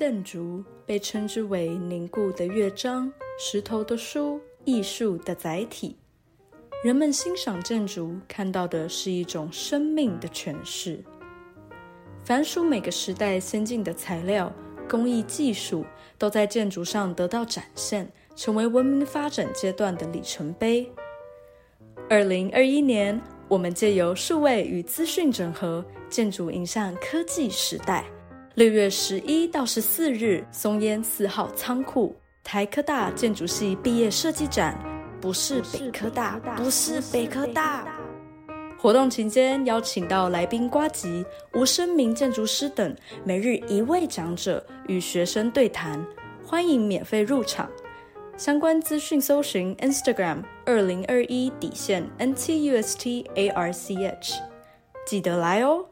建筑被称之为凝固的乐章、石头的书、艺术的载体。人们欣赏建筑，看到的是一种生命的诠释。凡属每个时代先进的材料、工艺技术，都在建筑上得到展现，成为文明发展阶段的里程碑。二零二一年，我们借由数位与资讯整合，建筑迎向科技时代。六月十一到十四日，松烟四号仓库台科大建筑系毕业设计展，不是北科大，不是北科大。活动期间，邀请到来宾瓜吉、吴声明建筑师等，每日一位讲者与学生对谈，欢迎免费入场。相关资讯搜寻 Instagram 二零二一底线 NTUSTARCH，记得来哦。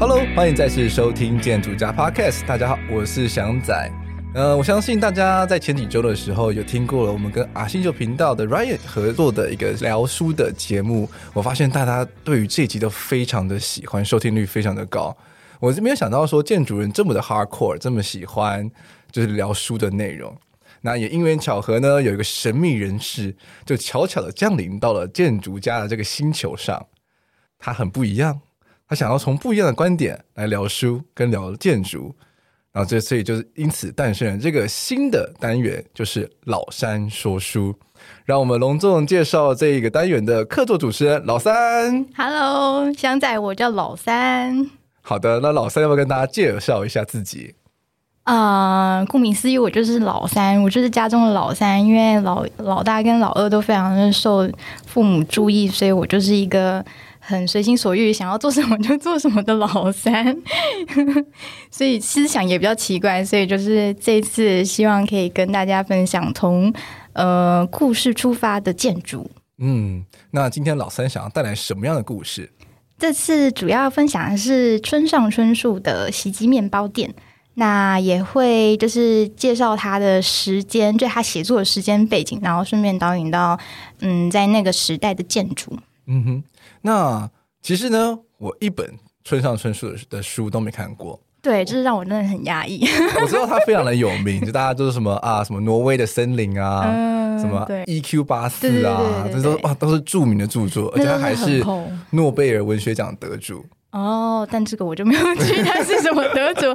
Hello，欢迎再次收听建筑家 Podcast。大家好，我是翔仔。呃，我相信大家在前几周的时候有听过了我们跟阿星球频道的 Ryan 合作的一个聊书的节目。我发现大家对于这一集都非常的喜欢，收听率非常的高。我是没有想到说建筑人这么的 hardcore，这么喜欢就是聊书的内容。那也因缘巧合呢，有一个神秘人士就悄悄的降临到了建筑家的这个星球上。他很不一样，他想要从不一样的观点来聊书跟聊建筑。然后这所以就是因此诞生了这个新的单元，就是老三说书。让我们隆重介绍这一个单元的客座主持人老三。Hello，香仔，我叫老三。好的，那老三要不要跟大家介绍一下自己？啊、uh，顾名思义，我就是老三，我就是家中的老三。因为老老大跟老二都非常的受父母注意，所以我就是一个。很随心所欲，想要做什么就做什么的老三，所以思想也比较奇怪。所以就是这次，希望可以跟大家分享从呃故事出发的建筑。嗯，那今天老三想要带来什么样的故事？这次主要分享的是村上春树的《袭击面包店》，那也会就是介绍他的时间，就他写作的时间背景，然后顺便导引到嗯在那个时代的建筑。嗯哼。那其实呢，我一本村上春树的书都没看过。对，就是让我真的很压抑。我知道他非常的有名，就大家都是什么啊，什么挪威的森林啊，嗯、什么 EQ 八四啊，这都啊都是著名的著作，而且他还是诺贝尔文学奖得主。哦，但这个我就没有记他 是什么得主。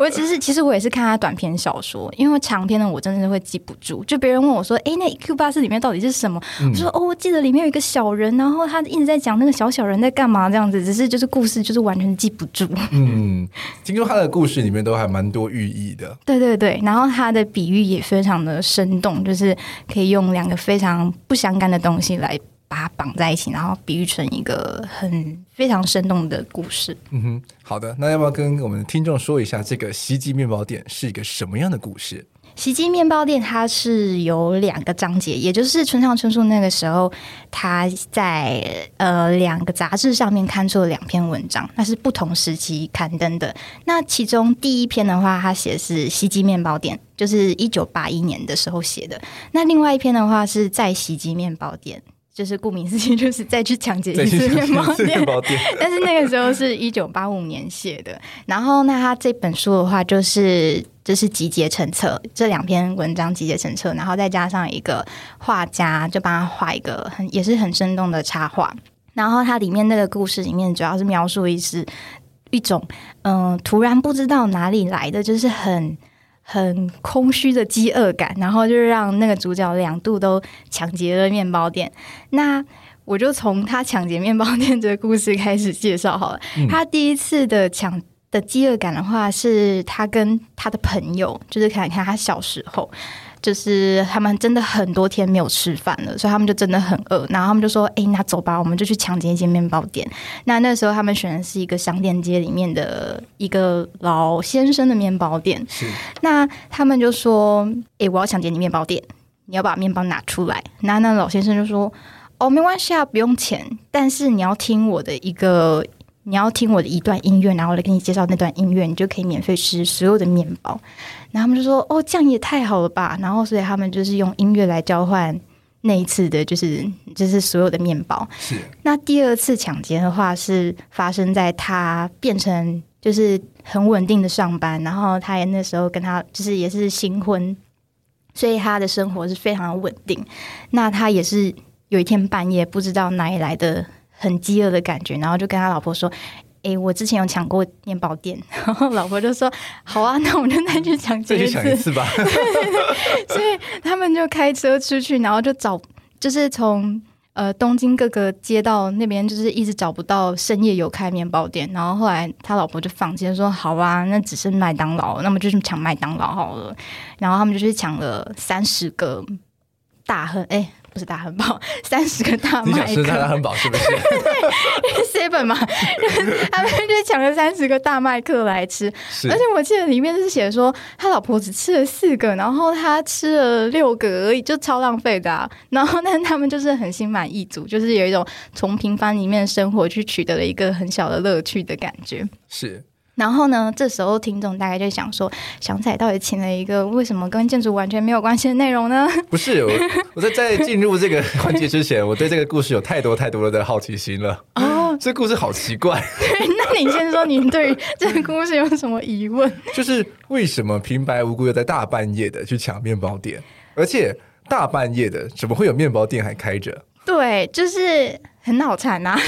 我只是其实我也是看他短篇小说，因为长篇的我真的是会记不住。就别人问我说：“哎，那 EQ 八四里面到底是什么？”嗯、我说：“哦，我记得里面有一个小人，然后他一直在讲那个小小人在干嘛这样子。只是就是故事就是完全记不住。”嗯，听说他的故事里面都还蛮多寓意的。对对对，然后他的比喻也非常的生动，就是可以用两个非常不相干的东西来。把它绑在一起，然后比喻成一个很非常生动的故事。嗯哼，好的，那要不要跟我们的听众说一下，这个袭击面包店是一个什么样的故事？袭击面包店它是有两个章节，也就是村上春树那个时候他在呃两个杂志上面刊出了两篇文章，那是不同时期刊登的。那其中第一篇的话，他写的是袭击面包店，就是一九八一年的时候写的。那另外一篇的话是在袭击面包店。就是顾名思义，就是再去抢劫一次面包店。但是那个时候是一九八五年写的。然后，那他这本书的话，就是就是集结成册，这两篇文章集结成册，然后再加上一个画家，就帮他画一个很也是很生动的插画。然后，它里面那个故事里面，主要是描述一是一种嗯、呃，突然不知道哪里来的，就是很。很空虚的饥饿感，然后就让那个主角两度都抢劫了面包店。那我就从他抢劫面包店这个故事开始介绍好了。嗯。他第一次的抢的饥饿感的话，是他跟他的朋友，就是看看他小时候。就是他们真的很多天没有吃饭了，所以他们就真的很饿。然后他们就说：“哎，那走吧，我们就去抢劫一间面包店。”那那时候他们选的是一个商店街里面的一个老先生的面包店。是。那他们就说：“哎，我要抢劫你面包店，你要把面包拿出来。”那那老先生就说：“哦，没关系啊，不用钱，但是你要听我的一个你要听我的一段音乐，然后我来给你介绍那段音乐，你就可以免费吃所有的面包。然后他们就说：“哦，这样也太好了吧！”然后所以他们就是用音乐来交换那一次的，就是就是所有的面包。是。那第二次抢劫的话，是发生在他变成就是很稳定的上班，然后他也那时候跟他就是也是新婚，所以他的生活是非常稳定。那他也是有一天半夜不知道哪里来的。很饥饿的感觉，然后就跟他老婆说：“哎、欸，我之前有抢过面包店。”然后老婆就说：“好啊，那我们就再去抢劫一次，一次吧。”所以他们就开车出去，然后就找，就是从呃东京各个街道那边，就是一直找不到深夜有开面包店。然后后来他老婆就放弃说：“好啊，那只是麦当劳，那么就去抢麦当劳好了。”然后他们就去抢了三十个大亨，哎、欸。不是大汉堡，三十个大麦克。你想吃大汉堡是不是？对，seven 嘛，他们就抢了三十个大麦克来吃。而且我记得里面是写说，他老婆只吃了四个，然后他吃了六个而已，就超浪费的啊。然后，但他们就是很心满意足，就是有一种从平凡里面生活去取得了一个很小的乐趣的感觉。是。然后呢，这时候听众大概就想说，祥仔到底请了一个为什么跟建筑完全没有关系的内容呢？不是，我我在在进入这个 环节之前，我对这个故事有太多太多的好奇心了。哦，这故事好奇怪。对，那你先说，你对于这个故事有什么疑问？就是为什么平白无故又在大半夜的去抢面包店，而且大半夜的怎么会有面包店还开着？对，就是很脑残呐、啊，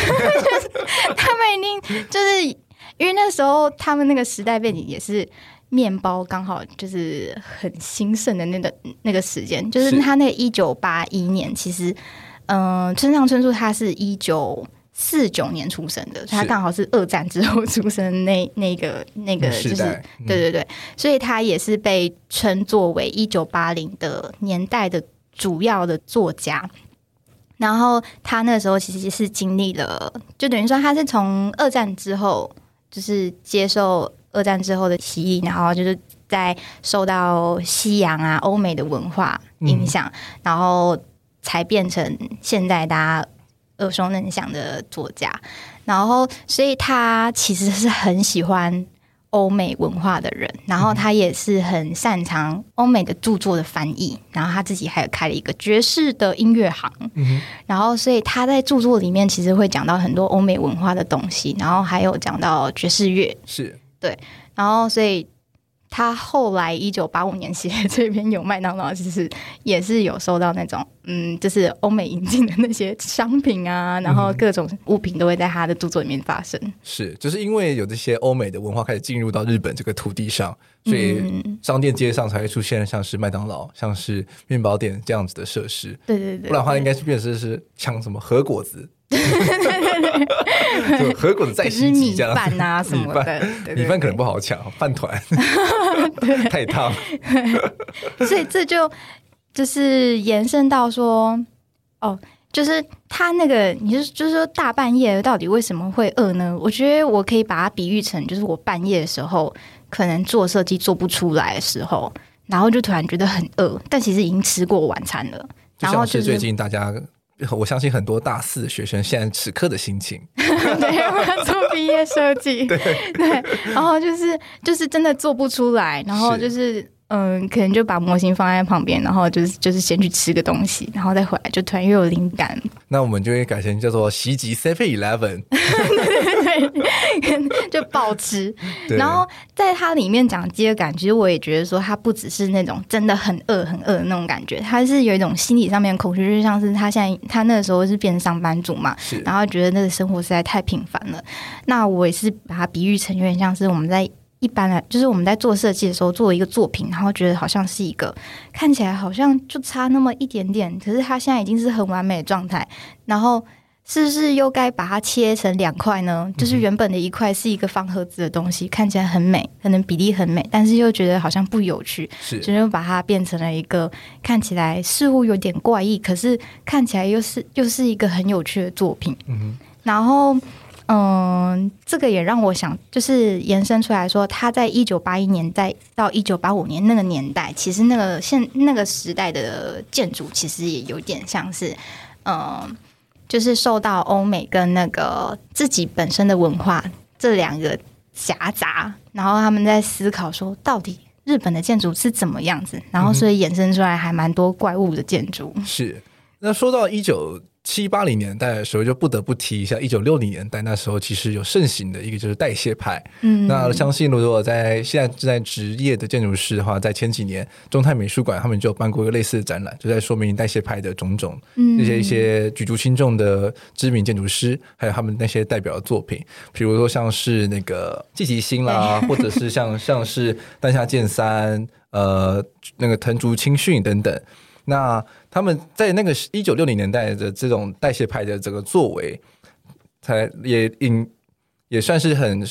他们一定就是。因为那时候他们那个时代背景也是面包刚好就是很兴盛的那个那个时间，就是他那一九八一年，其实嗯，村上春树他是一九四九年出生的，他刚好是二战之后出生那那个那个就是对对对，所以他也是被称作为一九八零的年代的主要的作家。然后他那时候其实是经历了，就等于说他是从二战之后。就是接受二战之后的起义，然后就是在受到西洋啊、欧美的文化影响，然后才变成现在大家耳熟能详的作家。然后，所以他其实是很喜欢欧美文化的人，然后他也是很擅长欧美的著作的翻译，然后他自己还有开了一个爵士的音乐行，嗯、然后所以他在著作里面其实会讲到很多欧美文化的东西，然后还有讲到爵士乐，是。对，然后所以。他后来一九八五年写这篇有麦当劳，其实也是有收到那种，嗯，就是欧美引进的那些商品啊，然后各种物品都会在他的著作里面发生。是，就是因为有这些欧美的文化开始进入到日本这个土地上，所以商店街上才会出现像是麦当劳、像是面包店这样子的设施。对对对，不然的话应该是变成是像什么和果子。对对对，和果子再稀奇这样米饭啊什么的，米饭可能不好抢，饭团。太烫，所以这就就是延伸到说，哦，就是他那个，你就就是说大半夜到底为什么会饿呢？我觉得我可以把它比喻成，就是我半夜的时候可能做设计做不出来的时候，然后就突然觉得很饿，但其实已经吃过晚餐了，然后就是最近大家。我相信很多大四的学生现在此刻的心情，对，我要做毕业设计，对。对，然后就是就是真的做不出来，然后就是。嗯，可能就把模型放在旁边，然后就是就是先去吃个东西，然后再回来，就突然又有灵感。那我们就会改成叫做袭击 Seven Eleven，就暴吃。然后在它里面讲饥饿感，其实我也觉得说，它不只是那种真的很饿很饿的那种感觉，它是有一种心理上面的恐惧，就像是他现在他那个时候是变成上班族嘛，然后觉得那个生活实在太平凡了。那我也是把它比喻成有点像是我们在。一般来，就是我们在做设计的时候，做一个作品，然后觉得好像是一个看起来好像就差那么一点点，可是它现在已经是很完美的状态。然后是不是又该把它切成两块呢？就是原本的一块是一个方盒子的东西，看起来很美，可能比例很美，但是又觉得好像不有趣，是，就又把它变成了一个看起来似乎有点怪异，可是看起来又是又是一个很有趣的作品。嗯哼，然后。嗯，这个也让我想，就是延伸出来说，他在一九八一年代到一九八五年那个年代，其实那个现那个时代的建筑，其实也有点像是，嗯，就是受到欧美跟那个自己本身的文化这两个夹杂，然后他们在思考说，到底日本的建筑是怎么样子，然后所以衍生出来还蛮多怪物的建筑。是，那说到一九。七八零年代的时候，就不得不提一下一九六零年代那时候，其实有盛行的一个就是代谢派。嗯，那相信如果在现在正在职业的建筑师的话，在前几年中泰美术馆他们就办过一个类似的展览，就在说明代谢派的种种，那些一些举足轻重的知名建筑师，还有他们那些代表的作品，比如说像是那个季吉星啦，或者是像像是丹下健三，呃，那个藤竹清训等等。那他们在那个一九六零年代的这种代谢派的这个作为，才也影也算是很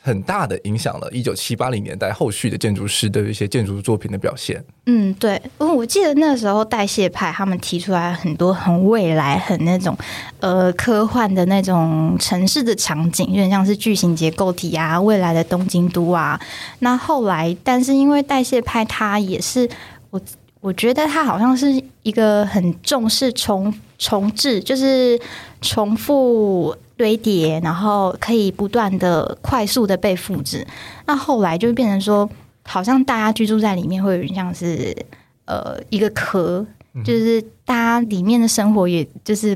很大的影响了。一九七八零年代后续的建筑师的一些建筑作品的表现。嗯，对，我记得那时候代谢派他们提出来很多很未来、很那种呃科幻的那种城市的场景，有点像是巨型结构体啊，未来的东京都啊。那后来，但是因为代谢派，它也是我。我觉得他好像是一个很重视重重置，就是重复堆叠，然后可以不断的快速的被复制。那后来就变成说，好像大家居住在里面会有点像是呃一个壳，就是大家里面的生活，也就是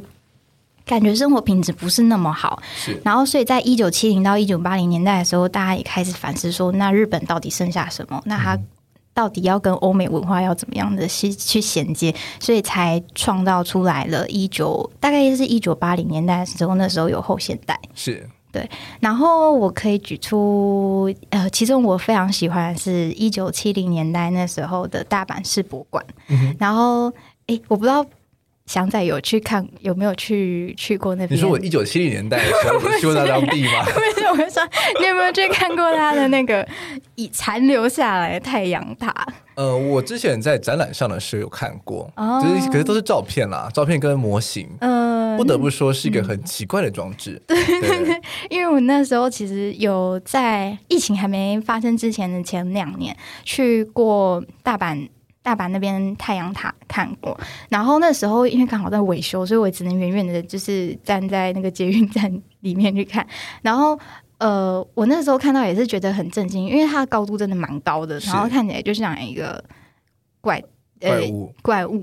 感觉生活品质不是那么好。是。然后，所以在一九七零到一九八零年代的时候，大家也开始反思说，那日本到底剩下什么？那他。到底要跟欧美文化要怎么样的去去衔接，所以才创造出来了。一九大概是一九八零年代的时候，那时候有后现代，是对。然后我可以举出呃，其中我非常喜欢的是一九七零年代那时候的大阪世博馆。嗯、然后，哎，我不知道。翔仔有去看，有没有去去过那边？你说我一九七零年代的时候去过那张地吗？不是，我说 你有没有去看过他的那个 已残留下来的太阳塔？呃，我之前在展览上的时候有看过，哦、就是可是都是照片啦，照片跟模型。嗯、呃，不得不说是一个很奇怪的装置。嗯、对，对，对，因为我那时候其实有在疫情还没发生之前的前两年去过大阪。大阪那边太阳塔看过，然后那时候因为刚好在维修，所以我只能远远的，就是站在那个捷运站里面去看。然后，呃，我那时候看到也是觉得很震惊，因为它的高度真的蛮高的，然后看起来就像一个怪怪物，怪物，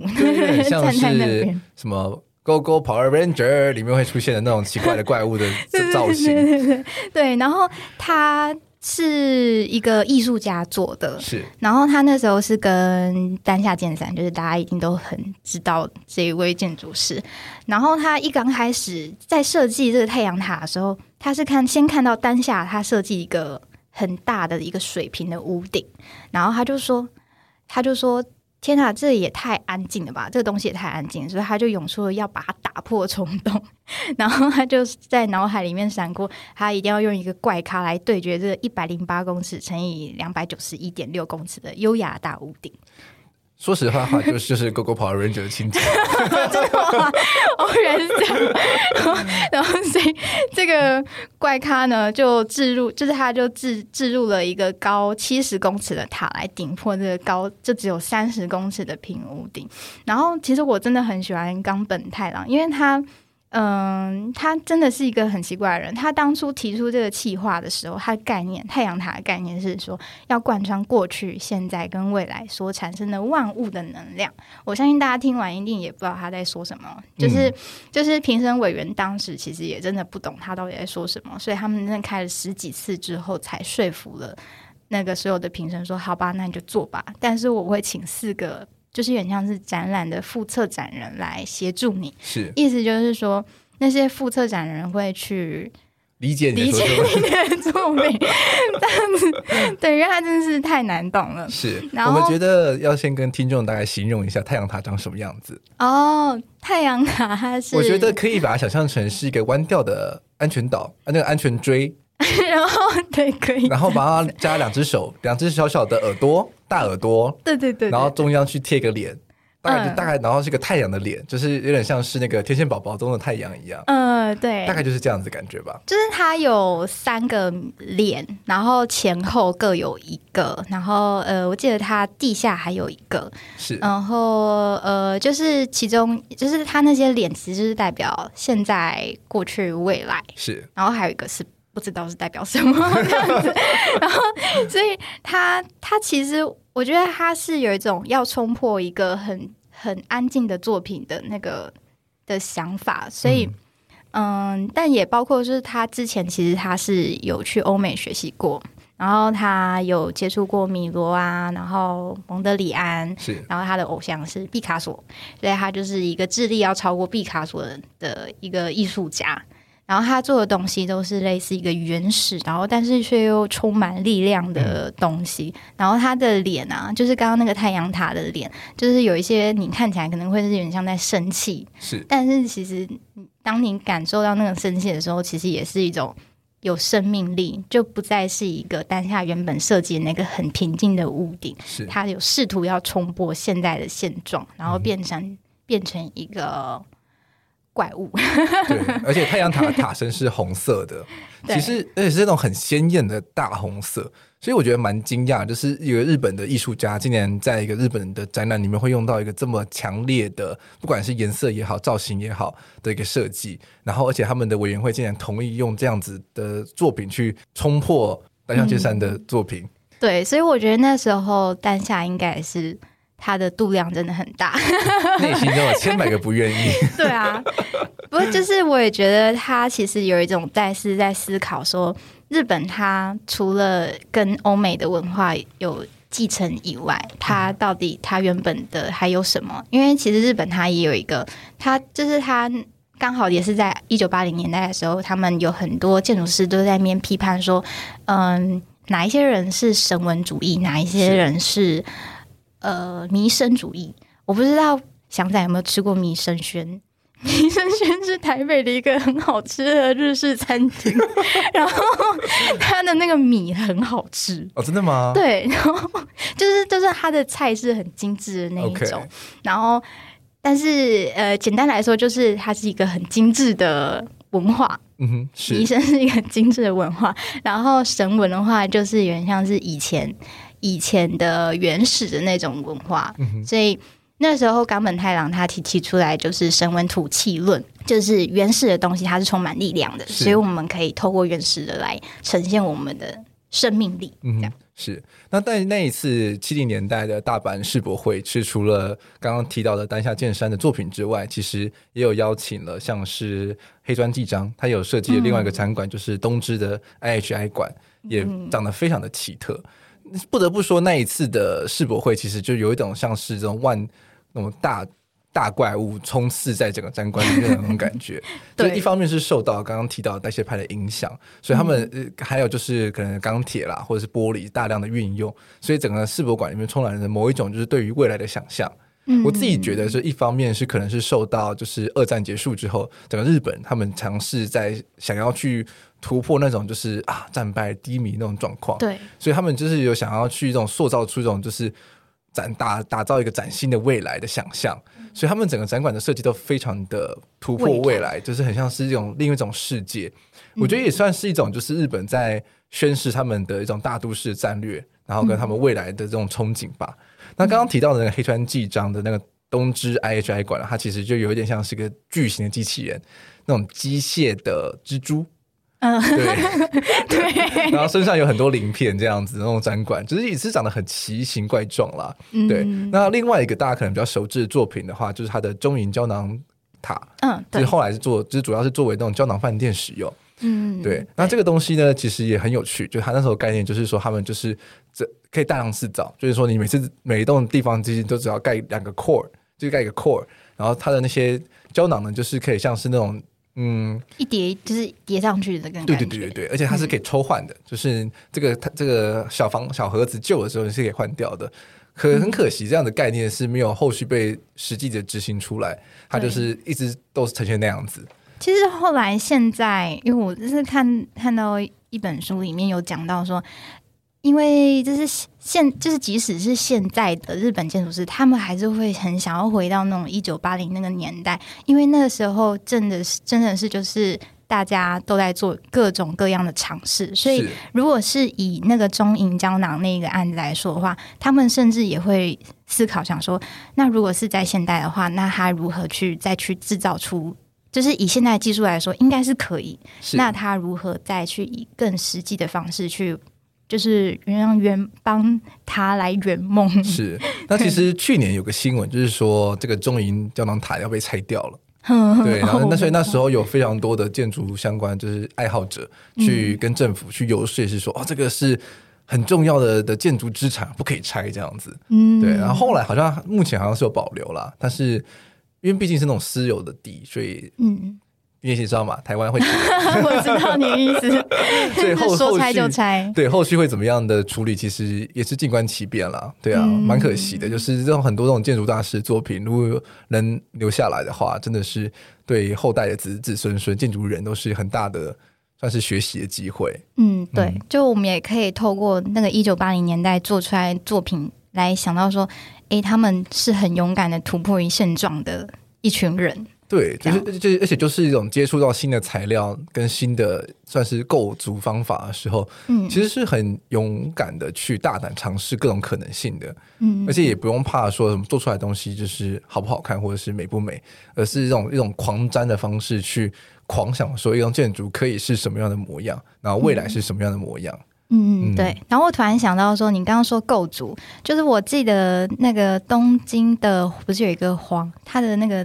像是 什么《Go Go Power Ranger》里面会出现的那种奇怪的怪物的 造型。对，对，对，对，对，然后它。是一个艺术家做的，是。然后他那时候是跟丹下健三，就是大家一定都很知道这一位建筑师。然后他一刚开始在设计这个太阳塔的时候，他是看先看到丹下他设计一个很大的一个水平的屋顶，然后他就说，他就说。天啊，这也太安静了吧！这个东西也太安静，所以他就涌出了要把它打破的冲动。然后他就在脑海里面闪过，他一定要用一个怪咖来对决这一百零八公尺乘以两百九十一点六公尺的优雅大屋顶。说实话，话 就是就是 Go Go Power Ranger 的情节。真的吗？哦，原来是这样。然后，然后所以这个怪咖呢，就置入，就是他就置置入了一个高七十公尺的塔来顶破这个高就只有三十公尺的平屋顶。然后，其实我真的很喜欢冈本太郎，因为他。嗯，他真的是一个很奇怪的人。他当初提出这个企划的时候，他的概念太阳塔的概念是说要贯穿过去、现在跟未来所产生的万物的能量。我相信大家听完一定也不知道他在说什么，就是、嗯、就是评审委员当时其实也真的不懂他到底在说什么，所以他们真的开了十几次之后才说服了那个所有的评审说：“好吧，那你就做吧。”但是我会请四个。就是有点像是展览的副策展人来协助你，是意思就是说那些副策展人会去理解你的作品，这样子对，因为他真的是太难懂了。是，我们觉得要先跟听众大概形容一下太阳塔长什么样子。哦，太阳塔它是，我觉得可以把它想象成是一个弯掉的安全岛，啊那个安全锥。然后对，可以，然后把它加两只手，两只小小的耳朵，大耳朵，对对对，然后中央去贴个脸，大概就大概，然后是个太阳的脸，就是有点像是那个天线宝宝中的太阳一样。嗯、呃，对，大概就是这样子感觉吧。就是它有三个脸，然后前后各有一个，然后呃，我记得它地下还有一个，是，然后呃，就是其中就是它那些脸其实就是代表现在、过去、未来，是，然后还有一个是不知道是代表什么 这样子，然后所以他他其实。我觉得他是有一种要冲破一个很很安静的作品的那个的想法，所以嗯，嗯，但也包括就是他之前其实他是有去欧美学习过，然后他有接触过米罗啊，然后蒙德里安，是，然后他的偶像是毕卡索，所以他就是一个智力要超过毕卡索的的一个艺术家。然后他做的东西都是类似一个原始，然后但是却又充满力量的东西。嗯、然后他的脸啊，就是刚刚那个太阳塔的脸，就是有一些你看起来可能会是有点像在生气，是。但是其实当你感受到那个生气的时候，其实也是一种有生命力，就不再是一个当下原本设计的那个很平静的屋顶，是。他有试图要冲破现在的现状，然后变成、嗯、变成一个。怪物，对，而且太阳塔的 塔身是红色的，其实而且是那种很鲜艳的大红色，所以我觉得蛮惊讶，就是一个日本的艺术家今年在一个日本的展览里面会用到一个这么强烈的，不管是颜色也好，造型也好的一个设计，然后而且他们的委员会竟然同意用这样子的作品去冲破丹下健三的作品，嗯，对，所以我觉得那时候丹下应该是。他的度量真的很大，内心中有千百个不愿意。对啊，不过就是我也觉得他其实有一种在是在思考说，日本他除了跟欧美的文化有继承以外，他到底他原本的还有什么？因为其实日本他也有一个，他就是他刚好也是在一九八零年代的时候，他们有很多建筑师都在那边批判说，嗯，哪一些人是神文主义，哪一些人是。呃，弥生主义，我不知道祥仔有没有吃过弥生轩？弥生轩是台北的一个很好吃的日式餐厅，然后它的那个米很好吃哦，真的吗？对，然后就是就是它的菜是很精致的那一种.然后但是呃，简单来说就是它是一个很精致的文化，嗯哼，是弥生是一个很精致的文化，然后神文的话就是有点像是以前。以前的原始的那种文化，嗯、所以那时候冈本太郎他提提出来就是神文土气论，就是原始的东西它是充满力量的，所以我们可以透过原始的来呈现我们的生命力。这样、嗯、是。那在那一次七零年代的大阪世博会，是除了刚刚提到的丹下健三的作品之外，其实也有邀请了像是黑砖纪章，他有设计的另外一个展馆，就是东芝的 IHI 馆，嗯、也长得非常的奇特。不得不说，那一次的世博会其实就有一种像是这种万那种大大怪物冲刺在整个展馆里面的那种感觉。对，就一方面是受到刚刚提到的代谢派的影响，所以他们、嗯、还有就是可能钢铁啦或者是玻璃大量的运用，所以整个世博馆里面充满了某一种就是对于未来的想象。嗯、我自己觉得，是一方面是可能是受到就是二战结束之后，整个日本他们尝试在想要去。突破那种就是啊战败低迷那种状况，对，所以他们就是有想要去这种塑造出一种就是展打打造一个崭新的未来的想象，嗯、所以他们整个展馆的设计都非常的突破未来，就是很像是一种另一种世界。嗯、我觉得也算是一种就是日本在宣示他们的一种大都市战略，然后跟他们未来的这种憧憬吧。嗯、那刚刚提到的那个黑川纪章的那个东芝 IHI 馆，它其实就有一点像是个巨型的机器人，那种机械的蜘蛛。嗯，对 对，然后身上有很多鳞片，这样子那种展馆，只是也是长得很奇形怪状啦。嗯、对，那另外一个大家可能比较熟知的作品的话，就是它的中银胶囊塔。嗯，就是后来是做，就是主要是作为那种胶囊饭店使用。嗯，对。那这个东西呢，其实也很有趣，就它那时候概念就是说，他们就是这可以大量制造，就是说你每次每一栋地方其实都只要盖两个 core，就盖一个 core，然后它的那些胶囊呢，就是可以像是那种。嗯，一叠就是叠上去的感觉，对对对对对，而且它是可以抽换的，嗯、就是这个它这个小房小盒子旧的时候你是可以换掉的。可很可惜，这样的概念是没有后续被实际的执行出来，它就是一直都是呈现那样子。其实后来现在，因为我就是看看到一本书里面有讲到说，因为就是现就是即使是现在的日本建筑师，他们还是会很想要回到那种一九八零那个年代，因为那个时候真的是真的是就是。大家都在做各种各样的尝试，所以如果是以那个中银胶囊那个案子来说的话，他们甚至也会思考，想说，那如果是在现代的话，那他如何去再去制造出，就是以现代技术来说，应该是可以。那他如何再去以更实际的方式去，就是让圆帮他来圆梦？是。那其实去年有个新闻，就是说这个中银胶囊塔要被拆掉了。对，然后那所以那时候有非常多的建筑相关就是爱好者去跟政府去游说，是说哦，这个是很重要的的建筑资产，不可以拆这样子。嗯，对。然后后来好像目前好像是有保留啦，但是因为毕竟是那种私有的地，所以嗯。你也知道嘛，台湾会 我知道你的意思，所以后说拆就拆，对后续会怎么样的处理，其实也是静观其变了。对啊，蛮、嗯、可惜的，就是这种很多这种建筑大师作品，如果能留下来的话，真的是对后代的子子孙孙建筑人都是很大的算是学习的机会。嗯，对，就我们也可以透过那个一九八零年代做出来作品来想到说，哎，他们是很勇敢的突破于现状的一群人。对，就是就而且就是一种接触到新的材料跟新的算是构筑方法的时候，嗯，其实是很勇敢的去大胆尝试各种可能性的，嗯，而且也不用怕说什么做出来的东西就是好不好看或者是美不美，而是一种一种狂沾的方式去狂想说一栋建筑可以是什么样的模样，然后未来是什么样的模样，嗯，嗯对。然后我突然想到说，你刚刚说构筑，就是我记得那个东京的不是有一个皇，他的那个。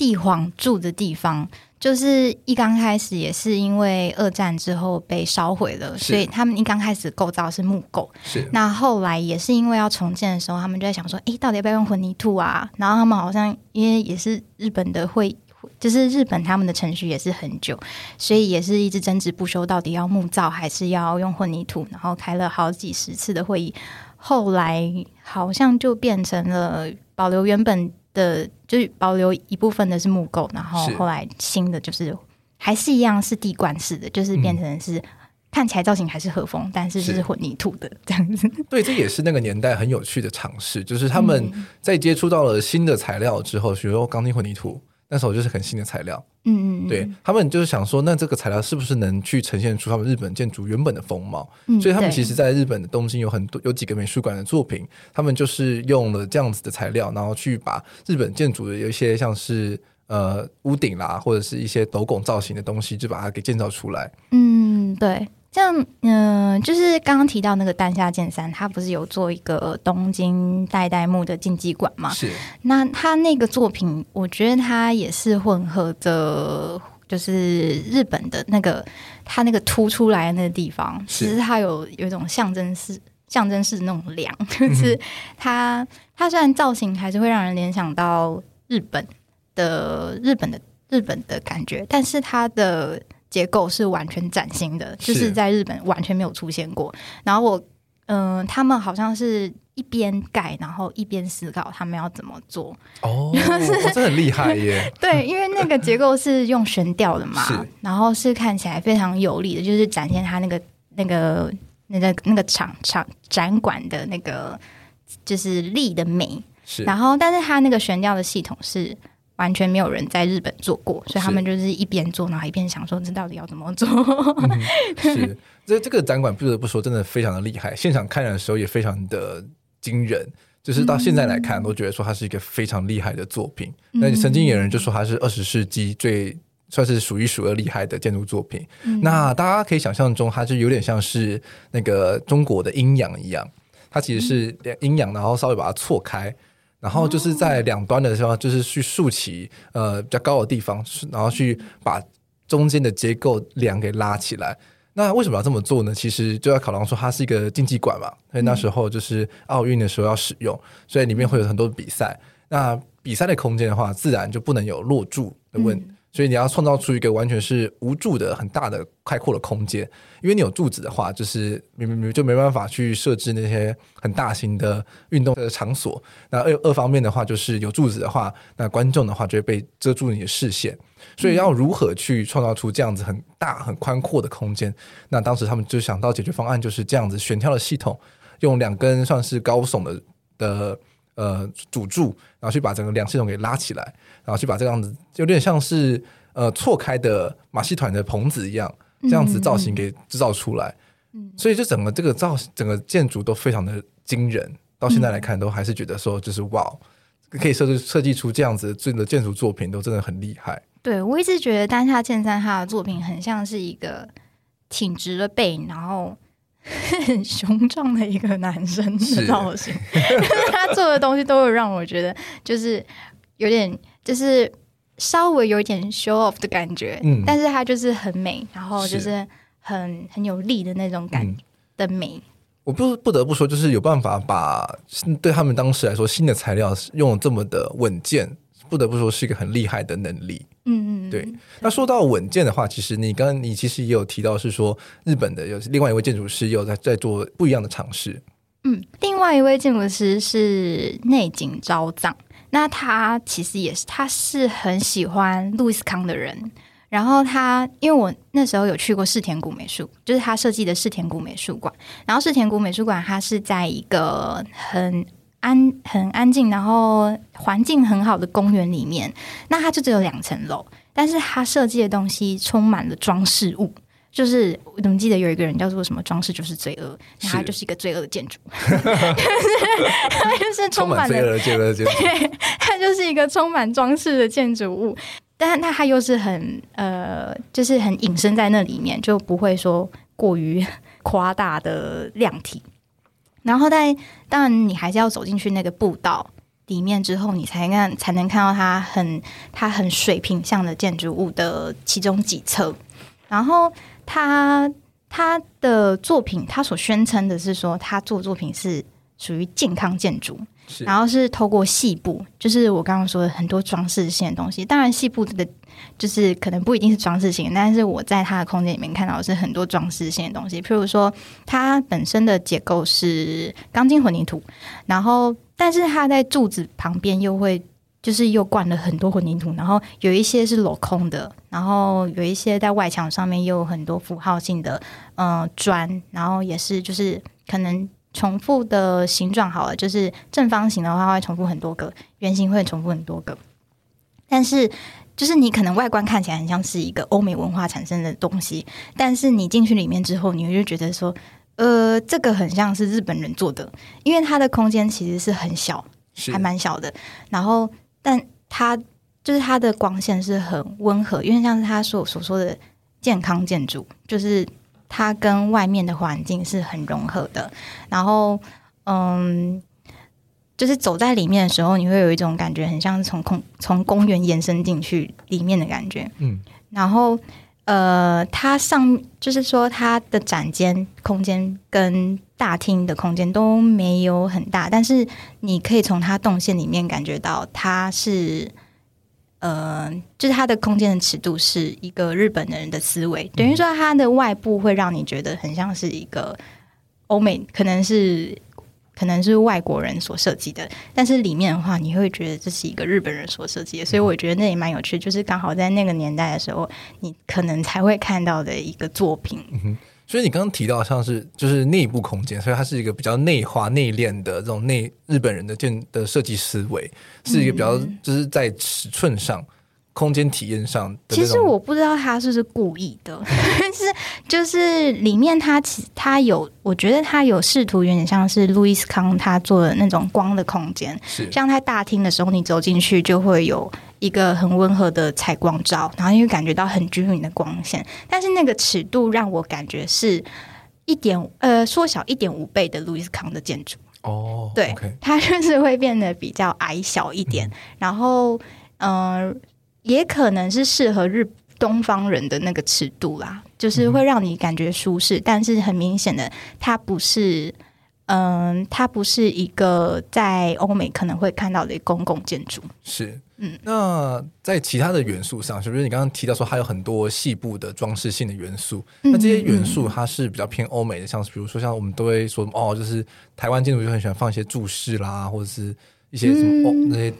帝皇住的地方，就是一刚开始也是因为二战之后被烧毁了，所以他们一刚开始构造是木构。是，那后来也是因为要重建的时候，他们就在想说，诶，到底要不要用混凝土啊？然后他们好像因为也是日本的会，就是日本他们的程序也是很久，所以也是一直争执不休，到底要木造还是要用混凝土？然后开了好几十次的会议，后来好像就变成了保留原本。的就是保留一部分的是木构，然后后来新的就是还是一样是地罐式的，就是变成是看起来造型还是和风，但是是混凝土的这样子。对，这也是那个年代很有趣的尝试，就是他们在接触到了新的材料之后，比如说钢筋混凝土。那时候就是很新的材料，嗯嗯，对他们就是想说，那这个材料是不是能去呈现出他们日本建筑原本的风貌？嗯，所以他们其实在日本的东京有很多有几个美术馆的作品，他们就是用了这样子的材料，然后去把日本建筑的有一些像是呃屋顶啦，或者是一些斗拱造型的东西，就把它给建造出来。嗯，对。像嗯、呃，就是刚刚提到那个丹下健三，他不是有做一个东京代代木的竞技馆嘛？是。那他那个作品，我觉得他也是混合着，就是日本的那个他那个凸出来的那个地方，其实它有有一种象征式、象征式的那种梁，就是它它虽然造型还是会让人联想到日本的日本的日本的感觉，但是它的。结构是完全崭新的，就是在日本完全没有出现过。然后我，嗯、呃，他们好像是一边盖，然后一边思考他们要怎么做。哦，哦这很厉害耶！对，因为那个结构是用悬吊的嘛，然后是看起来非常有力的，就是展现它那个那个那个那个场场展馆的那个就是力的美。是，然后但是它那个悬吊的系统是。完全没有人在日本做过，所以他们就是一边做，然后一边想说这到底要怎么做。嗯、是，这这个展馆不得不说，真的非常的厉害。现场看的时候也非常的惊人，就是到现在来看，都觉得说它是一个非常厉害的作品。那、嗯、曾经有人就说它是二十世纪最算是数一数二厉害的建筑作品。嗯、那大家可以想象中，它就有点像是那个中国的阴阳一样，它其实是阴阳，然后稍微把它错开。然后就是在两端的时候，就是去竖起呃比较高的地方，然后去把中间的结构梁给拉起来。那为什么要这么做呢？其实就要考量说它是一个竞技馆嘛，所以那时候就是奥运的时候要使用，所以里面会有很多比赛。那比赛的空间的话，自然就不能有落柱的问所以你要创造出一个完全是无柱的很大的开阔的空间。因为你有柱子的话，就是明明明就没办法去设置那些很大型的运动的场所。那二二方面的话，就是有柱子的话，那观众的话就会被遮住你的视线。所以要如何去创造出这样子很大很宽阔的空间？那当时他们就想到解决方案就是这样子悬挑的系统，用两根算是高耸的的呃主柱，然后去把整个梁系统给拉起来。然后去把这样子有点像是呃错开的马戏团的棚子一样，这样子造型给制造出来。嗯，所以就整个这个造型，整个建筑都非常的惊人。到现在来看，都还是觉得说就是哇，可以设计设计出这样子的建筑作品，都真的很厉害。对，我一直觉得丹下健三他的作品很像是一个挺直的背，然后很雄壮的一个男生的造型。他做的东西都会让我觉得就是有点。就是稍微有一点 show off 的感觉，嗯，但是他就是很美，然后就是很很有力的那种感觉的美。嗯、我不不得不说，就是有办法把对他们当时来说新的材料用的这么的稳健，不得不说是一个很厉害的能力。嗯嗯，对。那说到稳健的话，其实你刚刚你其实也有提到是说日本的有另外一位建筑师有在在做不一样的尝试。嗯，另外一位建筑师是内井昭藏。那他其实也是，他是很喜欢路易斯康的人。然后他，因为我那时候有去过世田谷美术，就是他设计的世田谷美术馆。然后世田谷美术馆，它是在一个很安、很安静，然后环境很好的公园里面。那它就只有两层楼，但是它设计的东西充满了装饰物。就是我怎么记得有一个人叫做什么装饰就是罪恶，然后它就是一个罪恶的建筑，他就是充满罪恶的建筑，对，它就是一个充满装饰的建筑物，但是它又是很呃，就是很隐身在那里面，就不会说过于 夸大的量体。然后在当然你还是要走进去那个步道里面之后，你才看才能看到它很它很水平向的建筑物的其中几层，然后。他他的作品，他所宣称的是说，他做作品是属于健康建筑，然后是透过细部，就是我刚刚说的很多装饰性的东西。当然，细部的，就是可能不一定是装饰性，但是我在他的空间里面看到是很多装饰性的东西。譬如说，它本身的结构是钢筋混凝土，然后但是它在柱子旁边又会。就是又灌了很多混凝土，然后有一些是镂空的，然后有一些在外墙上面又有很多符号性的嗯、砖，然后也是就是可能重复的形状好了，就是正方形的话会重复很多个，圆形会重复很多个，但是就是你可能外观看起来很像是一个欧美文化产生的东西，但是你进去里面之后，你就觉得说，呃，这个很像是日本人做的，因为它的空间其实是很小，还蛮小的，然后。但它就是它的光线是很温和，因为像是他所所说的健康建筑，就是它跟外面的环境是很融合的。然后，嗯，就是走在里面的时候，你会有一种感觉，很像是从空从公园延伸进去里面的感觉。嗯，然后。呃，它上就是说，它的展间空间跟大厅的空间都没有很大，但是你可以从它动线里面感觉到，它是呃，就是它的空间的尺度是一个日本人的思维，等于说它的外部会让你觉得很像是一个欧美，可能是。可能是外国人所设计的，但是里面的话，你会觉得这是一个日本人所设计的，所以我觉得那也蛮有趣，就是刚好在那个年代的时候，你可能才会看到的一个作品。所以你刚刚提到像是就是内部空间，所以它是一个比较内化、内敛的这种内日本人的建的设计思维，是一个比较就是在尺寸上。空间体验上，其实我不知道他是不是故意的，但 是就是里面他其他有，我觉得他有试图有点像是路易斯康他做的那种光的空间，是像在大厅的时候，你走进去就会有一个很温和的采光照，然后你会感觉到很均匀的光线，但是那个尺度让我感觉是一点呃缩小一点五倍的路易斯康的建筑哦，对.它就是会变得比较矮小一点，嗯、然后嗯。呃也可能是适合日东方人的那个尺度啦，就是会让你感觉舒适，嗯、但是很明显的，它不是嗯，它不是一个在欧美可能会看到的公共建筑。是，嗯，那在其他的元素上，是不是你刚刚提到说它有很多细部的装饰性的元素？嗯、那这些元素它是比较偏欧美的，像是比如说像我们都会说哦，就是台湾建筑就很喜欢放一些注释啦，或者是一些什么欧、嗯、那些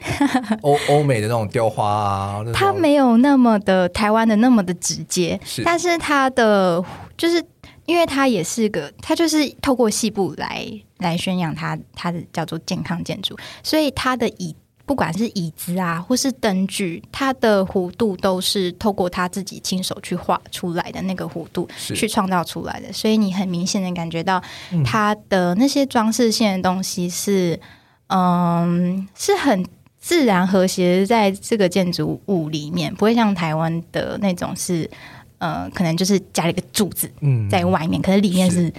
欧欧美的那种雕花啊。它没有那么的台湾的那么的直接，是，但是它的就是。因为它也是个，它就是透过细部来来宣扬它，它的叫做健康建筑，所以它的椅，不管是椅子啊，或是灯具，它的弧度都是透过他自己亲手去画出来的那个弧度去创造出来的，所以你很明显的感觉到它的那些装饰性的东西是，嗯，是很自然和谐在这个建筑物里面，不会像台湾的那种是。呃，可能就是加了一个柱子在外面，嗯、可是里面是，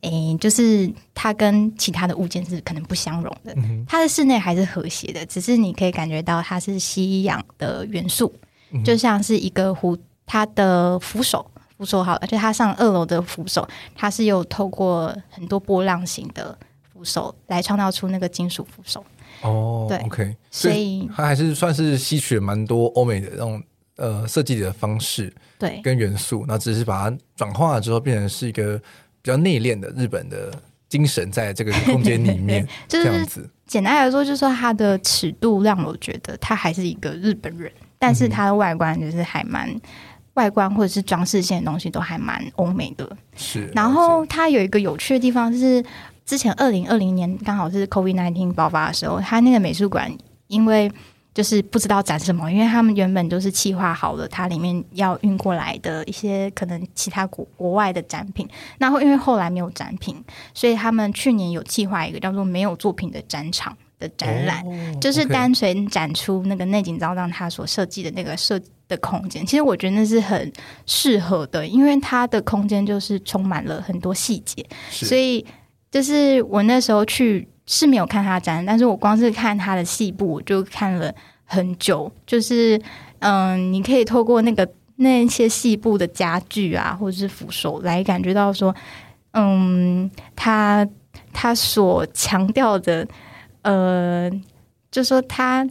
诶，就是它跟其他的物件是可能不相容的。嗯、它的室内还是和谐的，只是你可以感觉到它是西洋的元素，嗯、就像是一个扶，它的扶手，扶手好了，就它上二楼的扶手，它是有透过很多波浪形的扶手来创造出那个金属扶手。哦，对，OK，所以，它还是算是吸取了蛮多欧美的那种。呃，设计的方式对跟元素，那只是把它转化了之后，变成是一个比较内敛的日本的精神，在这个空间里面，就是、这样子。简单来说，就是说它的尺度让我觉得他还是一个日本人，但是它的外观就是还蛮、嗯、外观或者是装饰性的东西都还蛮欧美的。是，然后它有一个有趣的地方是，之前二零二零年刚好是 COVID nineteen 爆发的时候，他那个美术馆因为。就是不知道展什么，因为他们原本都是计划好了，它里面要运过来的一些可能其他国国外的展品。然后因为后来没有展品，所以他们去年有计划一个叫做“没有作品”的展场的展览，哦、就是单纯展出那个内井昭让他所设计的那个设的空间。其实我觉得那是很适合的，因为它的空间就是充满了很多细节，所以就是我那时候去。是没有看他展，但是我光是看他的细部，我就看了很久。就是，嗯，你可以透过那个那些细部的家具啊，或者是扶手，来感觉到说，嗯，他他所强调的，呃，就说他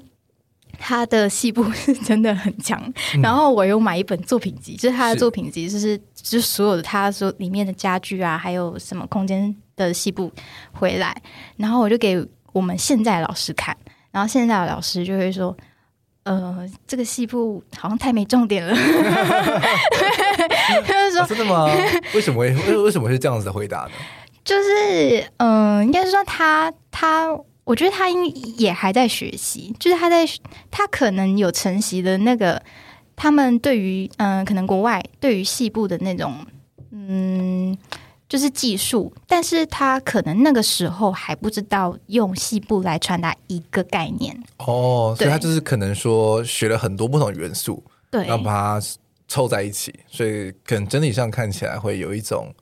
他的细部是真的很强。嗯、然后我有买一本作品集，就是他的作品集，就是就是所有的他说里面的家具啊，还有什么空间。的细部回来，然后我就给我们现在的老师看，然后现在的老师就会说：“呃，这个细部好像太没重点了。”就是说：“真的吗？为什么会为为什么会是这样子的回答呢？”就是，嗯、呃，应该是说他他，我觉得他应也还在学习，就是他在他可能有承袭的那个，他们对于嗯、呃，可能国外对于细部的那种，嗯。就是技术，但是他可能那个时候还不知道用细部来传达一个概念哦，所以他就是可能说学了很多不同元素，对，然后把它凑在一起，所以可能整体上看起来会有一种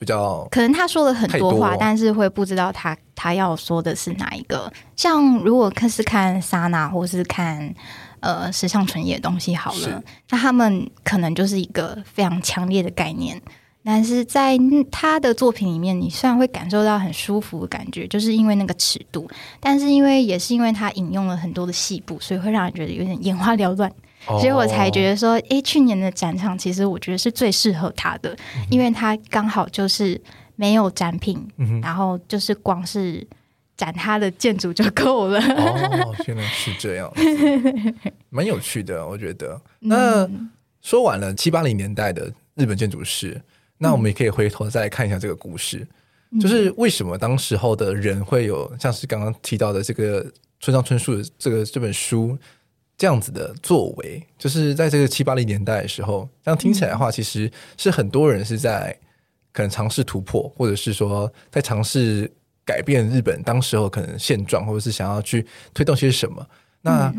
比较，可能他说了很多话，多但是会不知道他他要说的是哪一个。像如果看是看莎娜或是看呃时尚纯野的东西好了，那他们可能就是一个非常强烈的概念。但是在他的作品里面，你虽然会感受到很舒服的感觉，就是因为那个尺度，但是因为也是因为他引用了很多的细部，所以会让人觉得有点眼花缭乱。哦、所以我才觉得说，诶，去年的展场其实我觉得是最适合他的，因为他刚好就是没有展品，嗯、然后就是光是展他的建筑就够了。哦，原来是这样，蛮有趣的，我觉得。那、嗯、说完了七八零年代的日本建筑师。那我们也可以回头再来看一下这个故事，嗯、就是为什么当时候的人会有像是刚刚提到的这个村上春树的这个这本书这样子的作为，就是在这个七八零年代的时候，这样听起来的话，其实是很多人是在可能尝试突破，或者是说在尝试改变日本当时候可能现状，或者是想要去推动些什么。那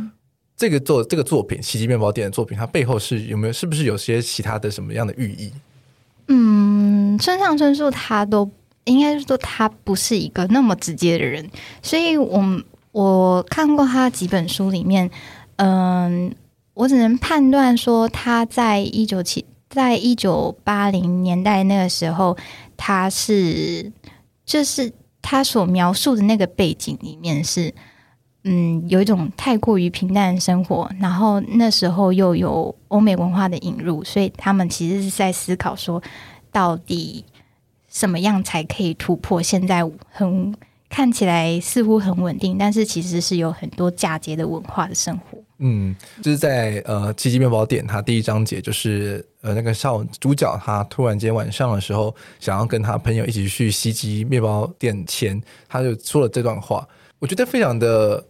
这个作这个作品《奇迹面包店》的作品，它背后是有没有是不是有些其他的什么样的寓意？嗯，村上春树他都应该说他不是一个那么直接的人，所以我我看过他几本书里面，嗯，我只能判断说他在一九七在一九八零年代那个时候，他是就是他所描述的那个背景里面是，嗯，有一种太过于平淡的生活，然后那时候又有欧美文化的引入，所以他们其实是在思考说，到底什么样才可以突破现在很看起来似乎很稳定，但是其实是有很多嫁接的文化的生活。嗯，就是在呃奇迹面包店，他第一章节就是呃那个少主角他突然间晚上的时候想要跟他朋友一起去袭击面包店前，他就说了这段话，我觉得非常的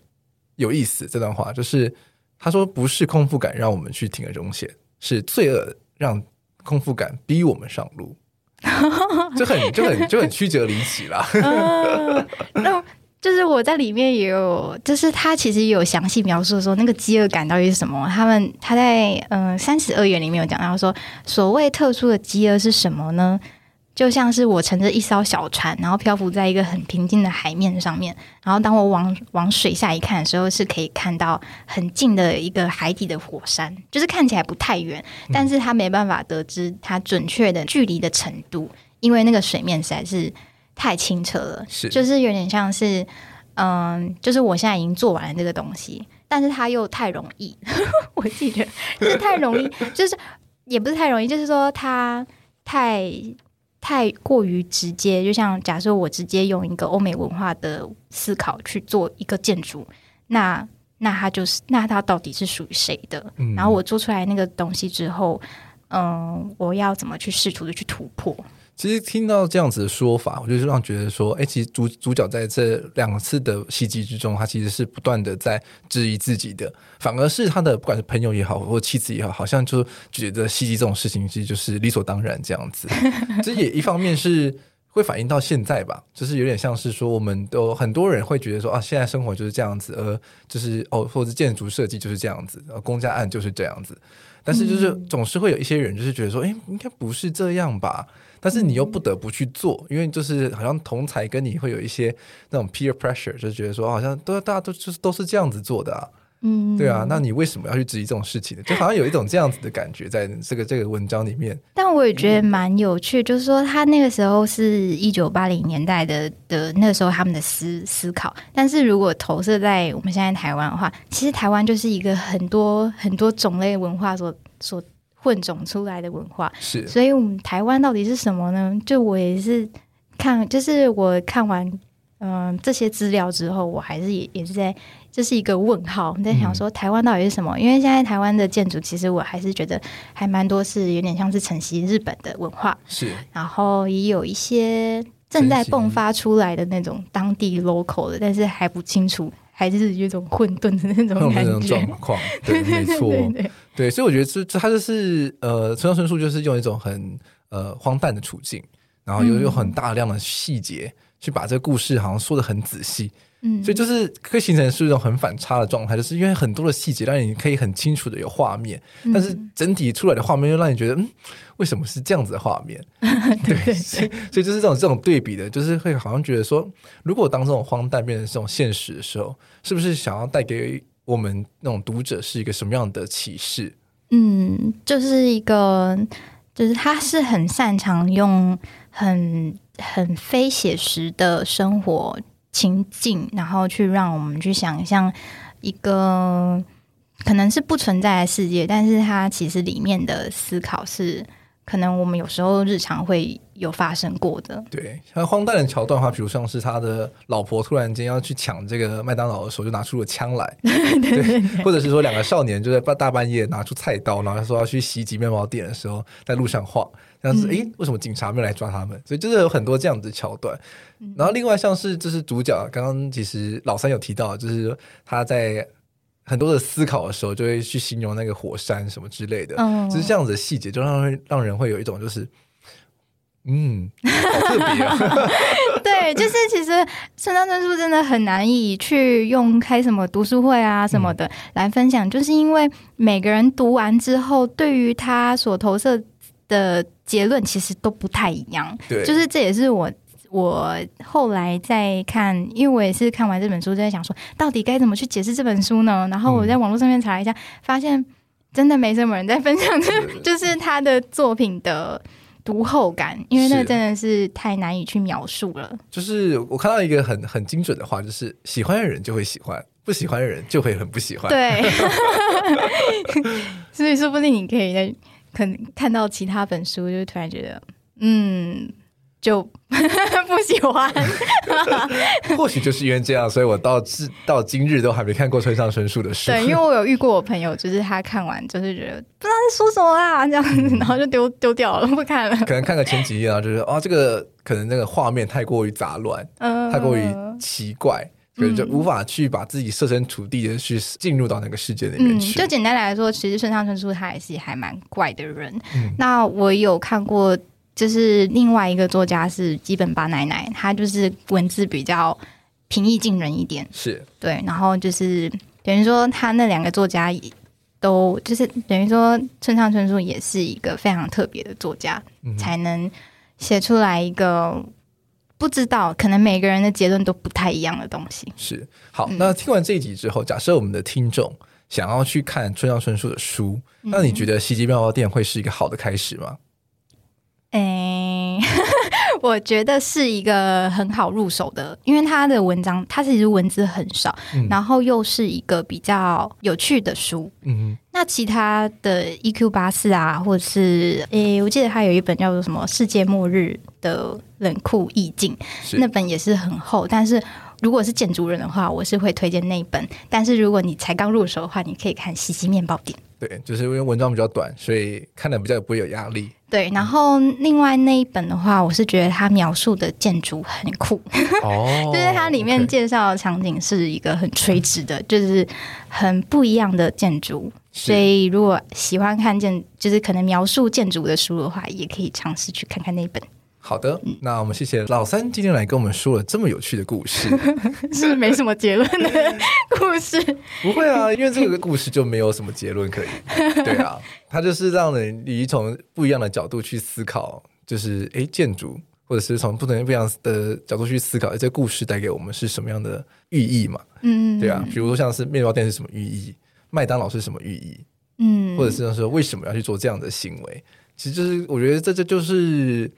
有意思。这段话就是他说不是空腹感让我们去铤而走险，是罪恶让空腹感逼我们上路，就很就很就很曲折离奇啦。那就是我在里面也有，就是他其实也有详细描述说那个饥饿感到底是什么。他们他在嗯三十二元里面有讲到说，所谓特殊的饥饿是什么呢？就像是我乘着一艘小船，然后漂浮在一个很平静的海面上面，然后当我往往水下一看的时候，是可以看到很近的一个海底的火山，就是看起来不太远，但是它没办法得知它准确的距离的程度，因为那个水面实在是。太清澈了，是就是有点像是，嗯，就是我现在已经做完了这个东西，但是它又太容易，我记得就是太容易，就是也不是太容易，就是说它太太过于直接，就像假设我直接用一个欧美文化的思考去做一个建筑，那那它就是那它到底是属于谁的？嗯，然后我做出来那个东西之后，嗯，我要怎么去试图的去突破？其实听到这样子的说法，我就是让觉得说，哎，其实主主角在这两次的袭击之中，他其实是不断的在质疑自己的，反而是他的不管是朋友也好，或妻子也好，好像就觉得袭击这种事情其实就是理所当然这样子。这也一方面是会反映到现在吧，就是有点像是说，我们都很多人会觉得说啊，现在生活就是这样子，而就是哦，或者建筑设计就是这样子，呃，公家案就是这样子，但是就是总是会有一些人就是觉得说，哎，应该不是这样吧。但是你又不得不去做，因为就是好像同才跟你会有一些那种 peer pressure，就是觉得说好像都大家都就是都是这样子做的啊，嗯，对啊，那你为什么要去质疑这种事情呢？就好像有一种这样子的感觉在这个这个文章里面。但我也觉得蛮有趣，就是说他那个时候是一九八零年代的的那个时候他们的思思考，但是如果投射在我们现在台湾的话，其实台湾就是一个很多很多种类文化所所。混种出来的文化是，所以我们台湾到底是什么呢？就我也是看，就是我看完嗯、呃、这些资料之后，我还是也也是在这是一个问号，我在想说台湾到底是什么？嗯、因为现在台湾的建筑，其实我还是觉得还蛮多是有点像是承袭日本的文化，是，然后也有一些正在迸发出来的那种当地 local 的，但是还不清楚。还是有一种混沌的那种感觉，状况，对，没错，对，所以我觉得这这他就是呃，村上春树就是用一种很呃荒诞的处境，然后又有很大量的细节、嗯、去把这个故事好像说的很仔细，嗯，所以就是可以形成是一种很反差的状态，就是因为很多的细节让你可以很清楚的有画面，嗯、但是整体出来的画面又让你觉得嗯。为什么是这样子的画面？对，对，所以所以就是这种这种对比的，就是会好像觉得说，如果当这种荒诞变成这种现实的时候，是不是想要带给我们那种读者是一个什么样的启示？嗯，就是一个，就是他是很擅长用很很非写实的生活情境，然后去让我们去想象一个可能是不存在的世界，但是它其实里面的思考是。可能我们有时候日常会有发生过的，对，像荒诞的桥段的话，比如像是他的老婆突然间要去抢这个麦当劳的时候，就拿出了枪来，对，或者是说两个少年就在大半夜拿出菜刀，然后说要去袭击面包店的时候，在路上晃，但是诶，为什么警察没有来抓他们？所以就是有很多这样子的桥段。然后另外像是就是主角刚刚其实老三有提到，就是他在。很多的思考的时候，就会去形容那个火山什么之类的，嗯，就是这样子的细节，就让人让人会有一种就是，嗯，好特别啊。对，就是其实村上春树真的很难以去用开什么读书会啊什么的来分享，嗯，就是因为每个人读完之后，对于他所投射的结论其实都不太一样。对，就是这也是我。我后来在看，因为我也是看完这本书，就在想说，到底该怎么去解释这本书呢？然后我在网络上面查了一下，发现真的没什么人在分享，就是他的作品的读后感，因为那真的是太难以去描述了。就是我看到一个很很精准的话，就是喜欢的人就会喜欢，不喜欢的人就会很不喜欢。对，所以说不定你可以在可能看到其他本书，就突然觉得，嗯。就 不喜欢，或许就是因为这样，所以我到至到今日都还没看过村上春树的书。对，因为我有遇过我朋友，就是他看完就是觉得不知道在说什么啊，这样子，然后就丢丢掉了，不看了。可能看个前几页啊，就是哦，这个可能那个画面太过于杂乱，嗯，太过于奇怪，所以就无法去把自己设身处地的去进入到那个世界里面去。嗯，就简单来说，其实村上春树他也是还蛮怪的人。嗯，那我有看过。就是另外一个作家是基本八奶奶，她就是文字比较平易近人一点，是对。然后就是等于说，他那两个作家都就是等于说，村上春树也是一个非常特别的作家，嗯、才能写出来一个不知道可能每个人的结论都不太一样的东西。是好，那听完这一集之后，假设我们的听众想要去看村上春树的书，嗯、那你觉得西街面包店会是一个好的开始吗？诶、欸，我觉得是一个很好入手的，因为他的文章，他其实文字很少，嗯、然后又是一个比较有趣的书。嗯哼，那其他的 EQ 八四啊，或者是诶、欸，我记得他有一本叫做什么《世界末日的冷酷意境》，那本也是很厚，但是。如果是建筑人的话，我是会推荐那一本。但是如果你才刚入手的话，你可以看《西西面包店》。对，就是因为文章比较短，所以看的比较不会有压力。对，然后另外那一本的话，我是觉得它描述的建筑很酷。哦，就是它里面介绍的场景是一个很垂直的，嗯、就是很不一样的建筑。所以如果喜欢看建，就是可能描述建筑的书的话，也可以尝试去看看那一本。好的，那我们谢谢老三今天来跟我们说了这么有趣的故事，是没什么结论的 故事。不会啊，因为这个故事就没有什么结论可以。对啊，它就是让人以从不一样的角度去思考，就是诶建筑，或者是从不同不一样的角度去思考，这个故事带给我们是什么样的寓意嘛？嗯，对啊，比如说像是面包店是什么寓意，麦当劳是什么寓意，嗯，或者是说为什么要去做这样的行为？其实就是我觉得这这就是。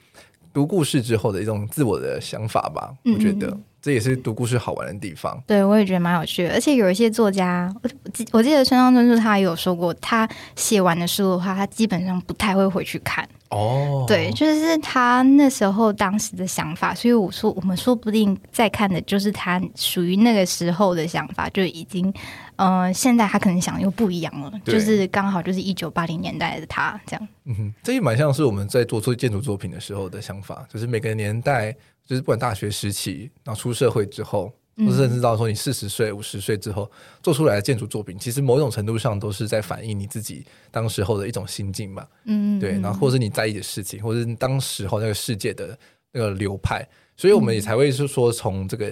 读故事之后的一种自我的想法吧，嗯、我觉得这也是读故事好玩的地方。对，我也觉得蛮有趣的，而且有一些作家，我记我记得村上春树他也有说过，他写完的书的话，他基本上不太会回去看。哦，对，就是他那时候当时的想法，所以我说我们说不定在看的就是他属于那个时候的想法，就已经，嗯、呃，现在他可能想又不一样了，就是刚好就是一九八零年代的他这样。嗯哼，这也蛮像是我们在做出建筑作品的时候的想法，就是每个年代，就是不管大学时期，然后出社会之后。或是甚至到说你四十岁、五十岁之后做出来的建筑作品，其实某种程度上都是在反映你自己当时候的一种心境嘛。嗯，对，然后或是你在意的事情，或者是当时候那个世界的那个流派，所以我们也才会是说从这个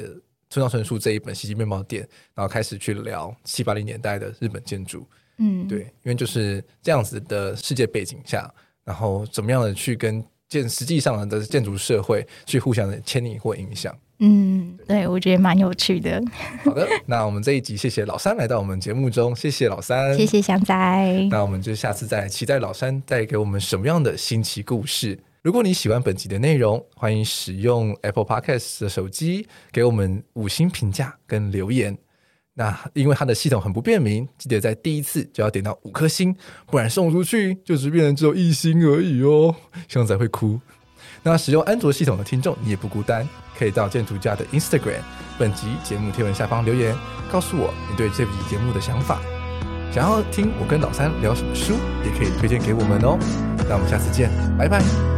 村上春树这一本《西西面包店》，然后开始去聊七八零年代的日本建筑。嗯，对，因为就是这样子的世界背景下，然后怎么样的去跟建实际上的建筑社会去互相的牵引或影响。嗯，对，我觉得蛮有趣的。好的，那我们这一集谢谢老三来到我们节目中，谢谢老三，谢谢祥仔。那我们就下次再期待老三带给我们什么样的新奇故事。如果你喜欢本集的内容，欢迎使用 Apple Podcast 的手机给我们五星评价跟留言。那因为它的系统很不便民，记得在第一次就要点到五颗星，不然送出去就是变成只有一星而已哦。祥仔会哭。那使用安卓系统的听众，你也不孤单，可以到建筑家的 Instagram 本集节目贴文下方留言，告诉我你对这集节目的想法。想要听我跟老三聊什么书，也可以推荐给我们哦。那我们下次见，拜拜。